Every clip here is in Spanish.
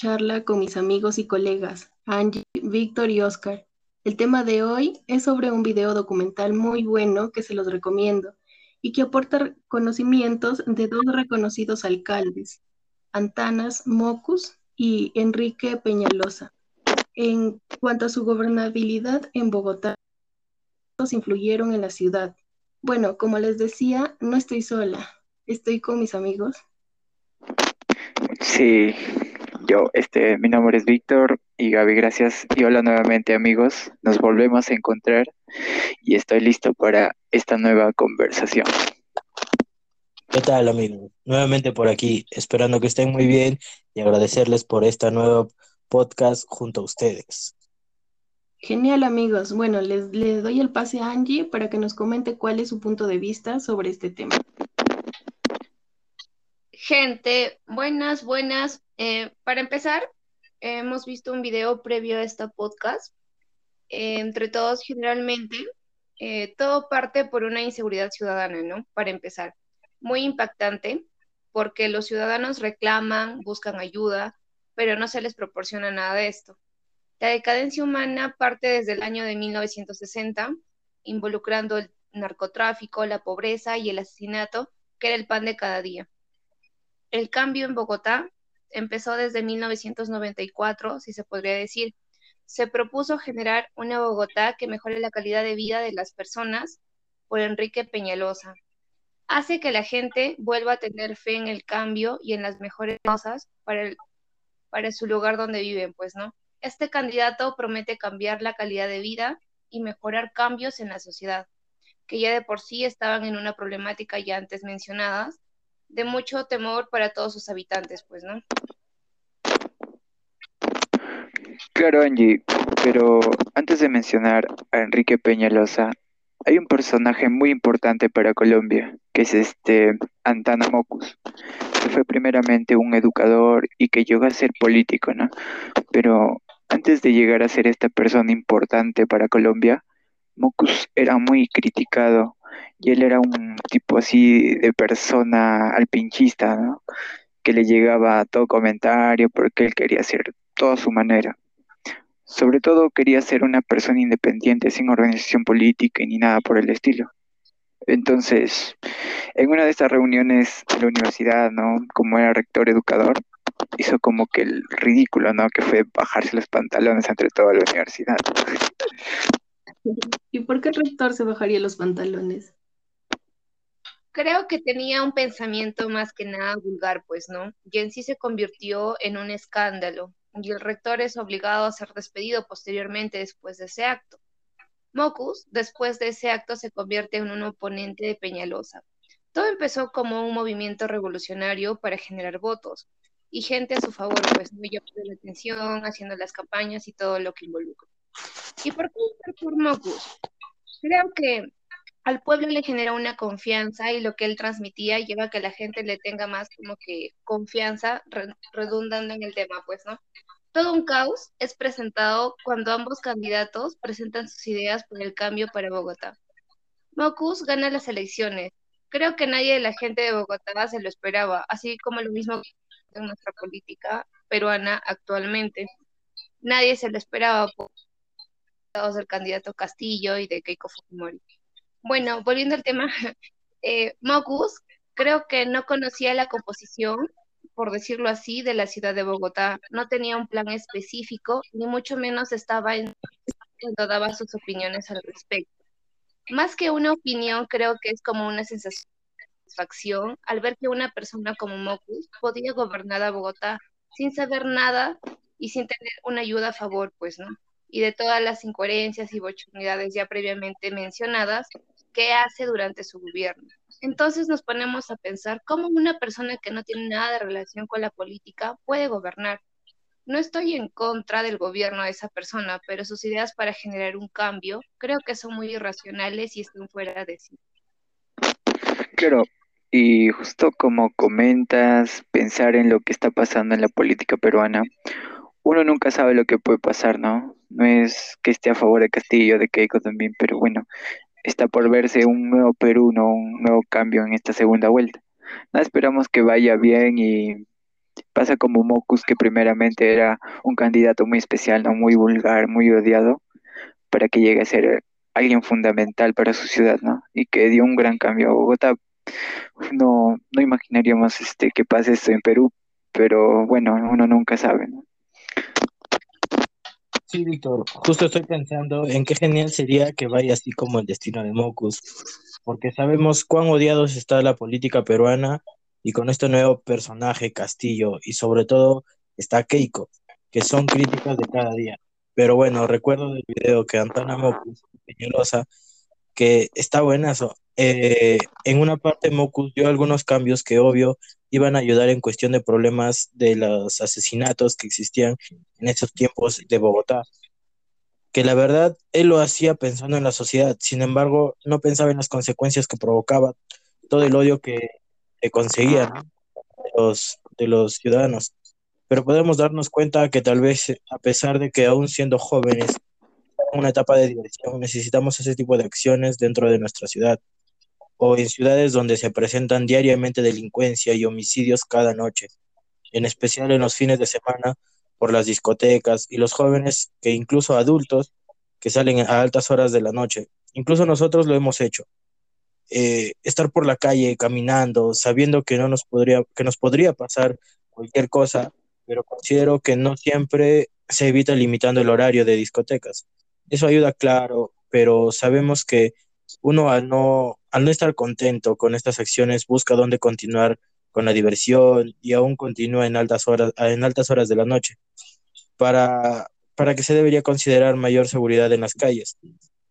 charla con mis amigos y colegas, Angie, Víctor y Oscar. El tema de hoy es sobre un video documental muy bueno que se los recomiendo y que aporta conocimientos de dos reconocidos alcaldes, Antanas Mocus y Enrique Peñalosa, en cuanto a su gobernabilidad en Bogotá. influyeron en la ciudad. Bueno, como les decía, no estoy sola, estoy con mis amigos. Sí, yo, este, mi nombre es Víctor y Gaby, gracias. Y hola nuevamente amigos, nos volvemos a encontrar y estoy listo para esta nueva conversación. ¿Qué tal amigos? Nuevamente por aquí, esperando que estén muy bien y agradecerles por esta nueva podcast junto a ustedes. Genial amigos, bueno, les, les doy el pase a Angie para que nos comente cuál es su punto de vista sobre este tema. Gente, buenas, buenas. Eh, para empezar, hemos visto un video previo a esta podcast. Eh, entre todos, generalmente, eh, todo parte por una inseguridad ciudadana, ¿no? Para empezar. Muy impactante, porque los ciudadanos reclaman, buscan ayuda, pero no se les proporciona nada de esto. La decadencia humana parte desde el año de 1960, involucrando el narcotráfico, la pobreza y el asesinato, que era el pan de cada día. El cambio en Bogotá empezó desde 1994, si se podría decir. Se propuso generar una Bogotá que mejore la calidad de vida de las personas por Enrique Peñalosa. Hace que la gente vuelva a tener fe en el cambio y en las mejores cosas para, para su lugar donde viven, pues, ¿no? Este candidato promete cambiar la calidad de vida y mejorar cambios en la sociedad, que ya de por sí estaban en una problemática ya antes mencionadas, de mucho temor para todos sus habitantes, pues, ¿no? Claro, Angie, pero antes de mencionar a Enrique Peñalosa, hay un personaje muy importante para Colombia, que es este Antana Mocus, que fue primeramente un educador y que llegó a ser político, ¿no? Pero antes de llegar a ser esta persona importante para Colombia, Mocus era muy criticado y él era un tipo así de persona alpinchista, ¿no? Que le llegaba todo comentario porque él quería hacer todo a su manera. Sobre todo quería ser una persona independiente, sin organización política ni nada por el estilo. Entonces, en una de estas reuniones de la universidad, ¿no? Como era rector educador, hizo como que el ridículo, ¿no? Que fue bajarse los pantalones entre toda la universidad. ¿Y por qué el rector se bajaría los pantalones? Creo que tenía un pensamiento más que nada vulgar, pues, ¿no? Y en sí se convirtió en un escándalo, y el rector es obligado a ser despedido posteriormente después de ese acto. Mocus, después de ese acto, se convierte en un oponente de Peñalosa. Todo empezó como un movimiento revolucionario para generar votos y gente a su favor, pues no llamando la atención, haciendo las campañas y todo lo que involucra. ¿Y por qué por Mocus? Creo que al pueblo le genera una confianza y lo que él transmitía lleva a que la gente le tenga más como que confianza, redundando en el tema, pues, ¿no? Todo un caos es presentado cuando ambos candidatos presentan sus ideas por el cambio para Bogotá. Mocus gana las elecciones. Creo que nadie de la gente de Bogotá se lo esperaba, así como lo mismo en nuestra política peruana actualmente. Nadie se lo esperaba por del candidato Castillo y de Keiko Fujimori. Bueno, volviendo al tema, eh, creo que no conocía la composición, por decirlo así, de la ciudad de Bogotá. No tenía un plan específico, ni mucho menos estaba en cuando daba sus opiniones al respecto. Más que una opinión, creo que es como una sensación de satisfacción al ver que una persona como Mocus podía gobernar a Bogotá sin saber nada y sin tener una ayuda a favor, pues, ¿no? Y de todas las incoherencias y bochornidades ya previamente mencionadas, qué hace durante su gobierno. Entonces nos ponemos a pensar cómo una persona que no tiene nada de relación con la política puede gobernar. No estoy en contra del gobierno de esa persona, pero sus ideas para generar un cambio creo que son muy irracionales y están fuera de sí. Claro, y justo como comentas, pensar en lo que está pasando en la política peruana, uno nunca sabe lo que puede pasar, ¿no? No es que esté a favor de Castillo, de Keiko también, pero bueno, está por verse un nuevo Perú, ¿no? un nuevo cambio en esta segunda vuelta. Nada, esperamos que vaya bien y Pasa como Mocus, que primeramente era un candidato muy especial, ¿no? Muy vulgar, muy odiado, para que llegue a ser alguien fundamental para su ciudad, ¿no? Y que dio un gran cambio a Bogotá. No, no imaginaríamos este, que pase esto en Perú, pero bueno, uno nunca sabe, ¿no? Sí, Víctor, justo estoy pensando en qué genial sería que vaya así como el destino de Mocus, porque sabemos cuán odiados está la política peruana y con este nuevo personaje, Castillo, y sobre todo está Keiko, que son críticas de cada día. Pero bueno, recuerdo del video que Antana Mocus, Peñalosa, que está buenazo. Eh, en una parte Mocus dio algunos cambios que obvio iban a ayudar en cuestión de problemas de los asesinatos que existían en esos tiempos de Bogotá. Que la verdad él lo hacía pensando en la sociedad, sin embargo no pensaba en las consecuencias que provocaba todo el odio que, conseguían de, los, de los ciudadanos. Pero podemos darnos cuenta que tal vez a pesar de que aún siendo jóvenes, en una etapa de diversión, necesitamos ese tipo de acciones dentro de nuestra ciudad o en ciudades donde se presentan diariamente delincuencia y homicidios cada noche, en especial en los fines de semana por las discotecas y los jóvenes que incluso adultos que salen a altas horas de la noche. Incluso nosotros lo hemos hecho. Eh, estar por la calle caminando, sabiendo que no nos podría, que nos podría pasar cualquier cosa, pero considero que no siempre se evita limitando el horario de discotecas. Eso ayuda, claro, pero sabemos que uno al no, al no estar contento con estas acciones busca dónde continuar con la diversión y aún continúa en altas horas, en altas horas de la noche, para, para que se debería considerar mayor seguridad en las calles,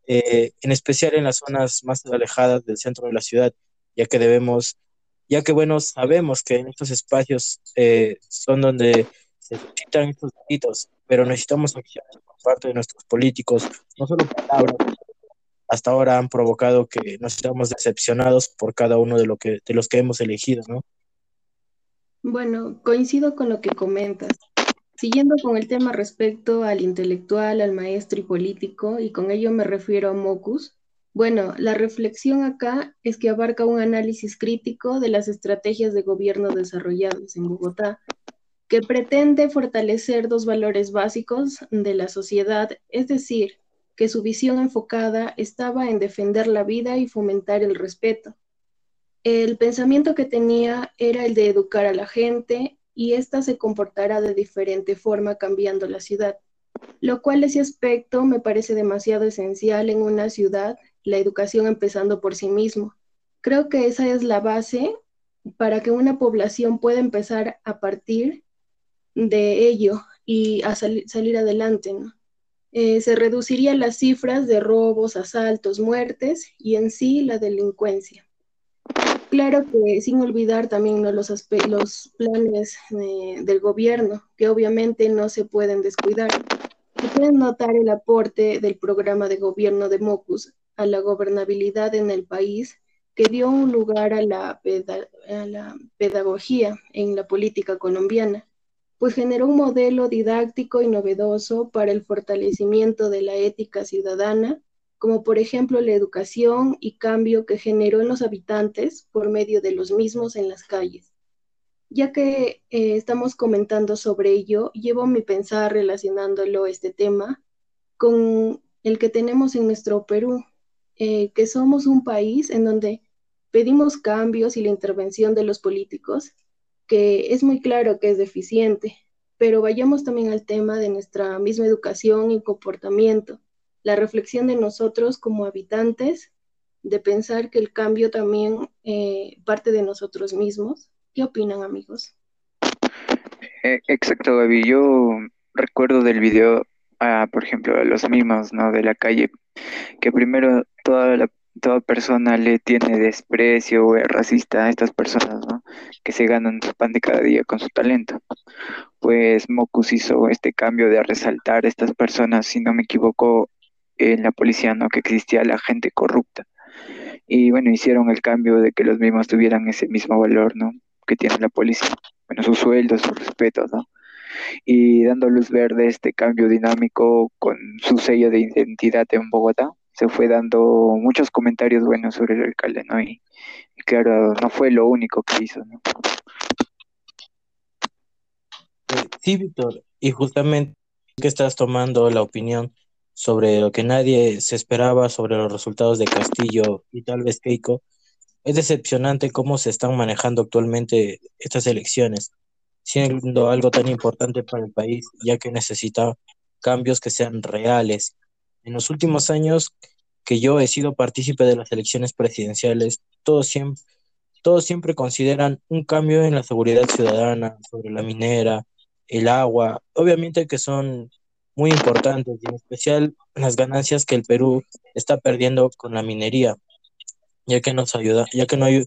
eh, en especial en las zonas más alejadas del centro de la ciudad, ya que debemos, ya que bueno, sabemos que en estos espacios eh, son donde se suscitan estos delitos, pero necesitamos acciones por parte de nuestros políticos, no solo palabras, hasta ahora han provocado que nos estamos decepcionados por cada uno de, lo que, de los que hemos elegido, ¿no? Bueno, coincido con lo que comentas. Siguiendo con el tema respecto al intelectual, al maestro y político, y con ello me refiero a Mocus, bueno, la reflexión acá es que abarca un análisis crítico de las estrategias de gobierno desarrolladas en Bogotá, que pretende fortalecer dos valores básicos de la sociedad, es decir, que su visión enfocada estaba en defender la vida y fomentar el respeto. El pensamiento que tenía era el de educar a la gente y ésta se comportará de diferente forma cambiando la ciudad, lo cual ese aspecto me parece demasiado esencial en una ciudad, la educación empezando por sí mismo. Creo que esa es la base para que una población pueda empezar a partir de ello y a salir adelante, ¿no? Eh, se reducirían las cifras de robos, asaltos, muertes y en sí la delincuencia. Claro que sin olvidar también los, los, planes eh, del gobierno, que obviamente no se pueden descuidar. Se puede notar el aporte del programa de gobierno de Mocus a la gobernabilidad en el país, que dio un lugar a la pedagogía en la política colombiana pues generó un modelo didáctico y novedoso para el fortalecimiento de la ética ciudadana, como por ejemplo la educación y cambio que generó en los habitantes por medio de los mismos en las calles. Ya que eh, estamos comentando sobre ello, llevo mi pensar relacionándolo este tema con el que tenemos en nuestro Perú, eh, que somos un país en donde pedimos cambios y la intervención de los políticos, que es muy claro que es deficiente, pero vayamos también al tema de nuestra misma educación y comportamiento, la reflexión de nosotros como habitantes, de pensar que el cambio también eh, parte de nosotros mismos. ¿Qué opinan, amigos? Eh, exacto, Gaby. Yo recuerdo del video, ah, por ejemplo, los mismos, ¿no? De la calle, que primero toda la toda persona le tiene desprecio o es racista a estas personas, ¿no? Que se ganan su pan de cada día con su talento. Pues Mocus hizo este cambio de resaltar a estas personas, si no me equivoco, en la policía, ¿no? Que existía la gente corrupta. Y bueno, hicieron el cambio de que los mismos tuvieran ese mismo valor, ¿no? Que tiene la policía. Bueno, sus sueldos, sus respetos, ¿no? Y dando luz verde este cambio dinámico con su sello de identidad en Bogotá, se fue dando muchos comentarios buenos sobre el alcalde, ¿no? Y, claro, no fue lo único que hizo, ¿no? Sí, Víctor, y justamente que estás tomando la opinión sobre lo que nadie se esperaba sobre los resultados de Castillo y tal vez Keiko, es decepcionante cómo se están manejando actualmente estas elecciones, siendo algo tan importante para el país, ya que necesita cambios que sean reales. En los últimos años que yo he sido partícipe de las elecciones presidenciales, todos siempre, consideran un cambio en la seguridad ciudadana, sobre la minera, el agua, obviamente que son muy importantes y en especial las ganancias que el Perú está perdiendo con la minería, ya que nos ayuda, ya que no hay,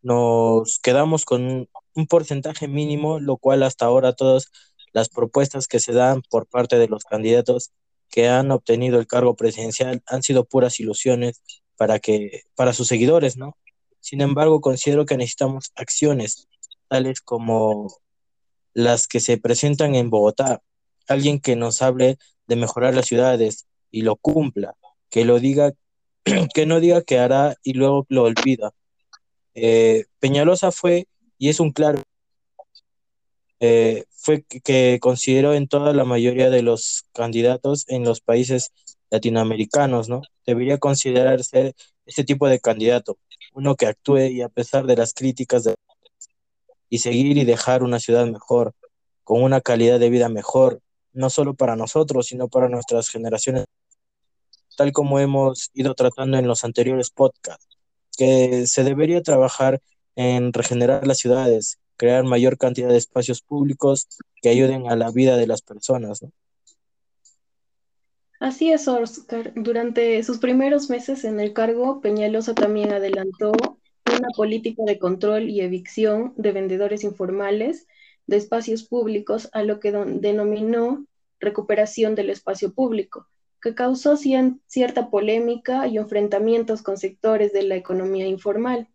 nos quedamos con un porcentaje mínimo, lo cual hasta ahora todas las propuestas que se dan por parte de los candidatos que han obtenido el cargo presidencial han sido puras ilusiones para que para sus seguidores, ¿no? Sin embargo, considero que necesitamos acciones tales como las que se presentan en Bogotá. Alguien que nos hable de mejorar las ciudades y lo cumpla, que lo diga, que no diga que hará y luego lo olvida. Eh, Peñalosa fue y es un claro eh, fue que, considero en toda la mayoría de los candidatos en los países latinoamericanos, ¿no? Debería considerarse este tipo de candidato, uno que actúe y a pesar de las críticas y seguir y dejar una ciudad mejor, con una calidad de vida mejor, no solo para nosotros, sino para nuestras generaciones, tal como hemos ido tratando en los anteriores podcasts, que se debería trabajar en regenerar las ciudades, crear mayor cantidad de espacios públicos que ayuden a la vida de las personas. Así es, Oscar. Durante sus primeros meses en el cargo, Peñalosa también adelantó una política de control y evicción de vendedores informales de espacios públicos a lo que denominó recuperación del espacio público, que causó cierta polémica y enfrentamientos con sectores de la economía informal.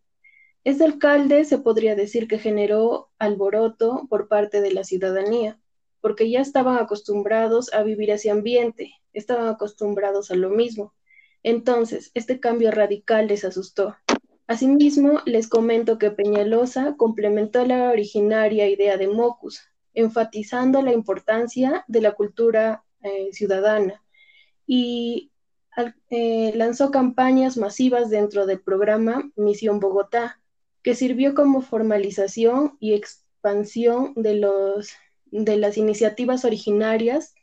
Este alcalde se podría decir que generó alboroto por parte de la ciudadanía, porque ya estaban acostumbrados a vivir ese ambiente, estaban acostumbrados a lo mismo. Entonces, este cambio radical les asustó. Asimismo, les comento que Peñalosa complementó la originaria idea de Mocus, enfatizando la importancia de la cultura eh, ciudadana y eh, lanzó campañas masivas dentro del programa Misión Bogotá, que sirvió como formalización y expansión de, los, de las iniciativas originarias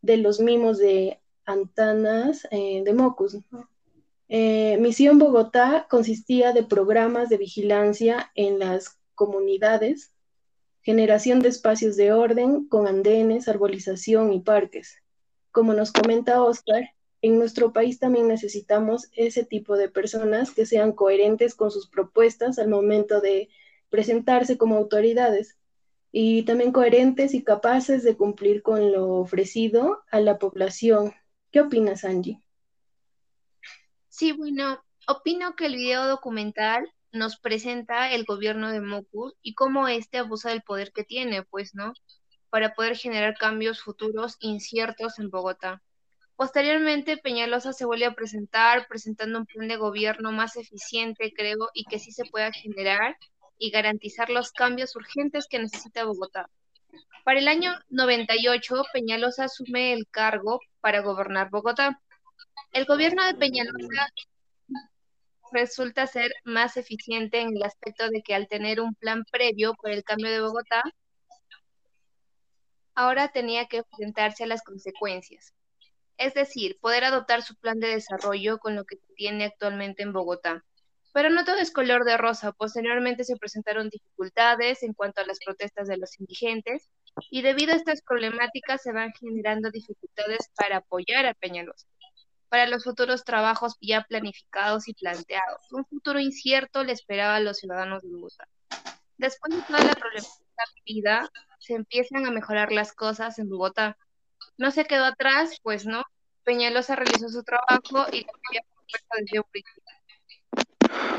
de los mimos de Antanas eh, de Mocus. Eh, Misión Bogotá consistía de programas de vigilancia en las comunidades, generación de espacios de orden con andenes, arbolización y parques. Como nos comenta Oscar, en nuestro país también necesitamos ese tipo de personas que sean coherentes con sus propuestas al momento de presentarse como autoridades y también coherentes y capaces de cumplir con lo ofrecido a la población. ¿Qué opinas, Angie? Sí, bueno, opino que el video documental nos presenta el gobierno de Mocus y cómo éste abusa del poder que tiene, pues, ¿no? Para poder generar cambios futuros inciertos en Bogotá. Posteriormente, Peñalosa se vuelve a presentar, presentando un plan de gobierno más eficiente, creo, y que sí se pueda generar y garantizar los cambios urgentes que necesita Bogotá. Para el año 98, Peñalosa asume el cargo para gobernar Bogotá. El gobierno de Peñalosa resulta ser más eficiente en el aspecto de que al tener un plan previo por el cambio de Bogotá, ahora tenía que enfrentarse a las consecuencias. Es decir, poder adoptar su plan de desarrollo con lo que tiene actualmente en Bogotá. Pero no todo es color de rosa. Posteriormente se presentaron dificultades en cuanto a las protestas de los indigentes y debido a estas problemáticas se van generando dificultades para apoyar a Peñalosa para los futuros trabajos ya planificados y planteados. Un futuro incierto le esperaba a los ciudadanos de Bogotá. Después de toda la problemática vida, se empiezan a mejorar las cosas en Bogotá. No se quedó atrás, pues no. Peñalosa realizó su trabajo y principio.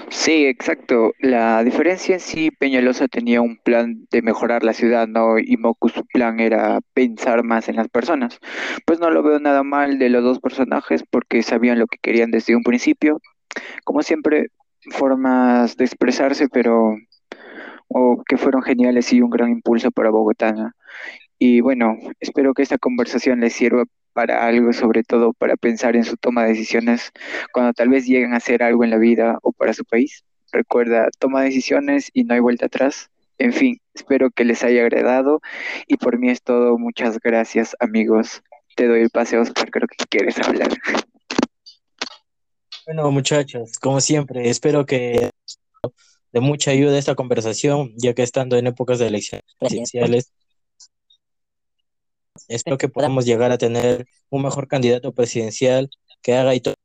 Sí, exacto. La diferencia en sí, Peñalosa tenía un plan de mejorar la ciudad, ¿no? Y Moku su plan era pensar más en las personas. Pues no lo veo nada mal de los dos personajes porque sabían lo que querían desde un principio. Como siempre, formas de expresarse, pero o que fueron geniales y un gran impulso para Bogotá. Y bueno, espero que esta conversación les sirva para algo, sobre todo para pensar en su toma de decisiones cuando tal vez lleguen a hacer algo en la vida o para su país. Recuerda, toma decisiones y no hay vuelta atrás. En fin, espero que les haya agradado y por mí es todo. Muchas gracias, amigos. Te doy el pase, Oscar, creo que quieres hablar. Bueno, muchachos, como siempre, espero que de mucha ayuda esta conversación, ya que estando en épocas de elecciones presidenciales, espero que podamos llegar a tener un mejor candidato presidencial que haga y todo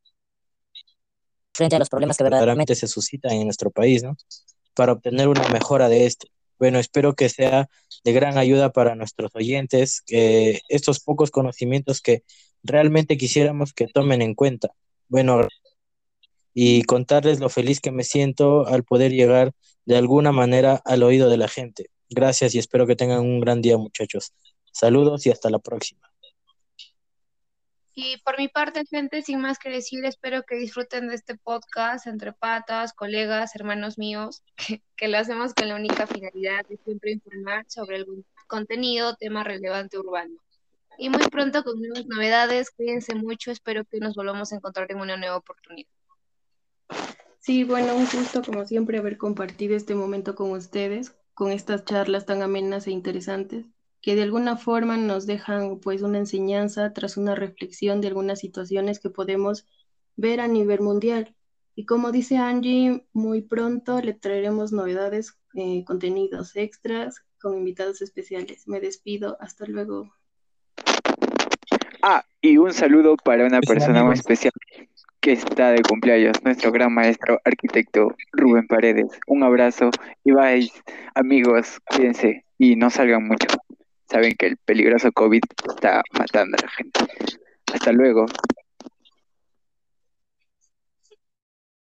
frente a los problemas que verdaderamente se suscitan en nuestro país, ¿no? Para obtener una mejora de esto. Bueno, espero que sea de gran ayuda para nuestros oyentes, que estos pocos conocimientos que realmente quisiéramos que tomen en cuenta. Bueno, y contarles lo feliz que me siento al poder llegar de alguna manera al oído de la gente. Gracias y espero que tengan un gran día, muchachos. Saludos y hasta la próxima. Y por mi parte, gente, sin más que decir, espero que disfruten de este podcast entre patas, colegas, hermanos míos, que, lo hacemos con la única finalidad de siempre informar sobre algún contenido, tema relevante urbano. Y muy pronto con nuevas novedades, cuídense mucho, espero que nos volvamos a encontrar en una nueva oportunidad. Sí, bueno, un gusto como siempre haber compartido este momento con ustedes, con estas charlas tan amenas e interesantes que de alguna forma nos dejan pues una enseñanza tras una reflexión de algunas situaciones que podemos ver a nivel mundial. Y como dice Angie, muy pronto le traeremos novedades, eh, contenidos extras con invitados especiales. Me despido, hasta luego. Ah, y un saludo para una persona muy especial que está de cumpleaños, nuestro gran maestro arquitecto Rubén Paredes. Un abrazo y vais, amigos, cuídense y no salgan mucho saben que el peligroso COVID está matando a la gente. Hasta luego.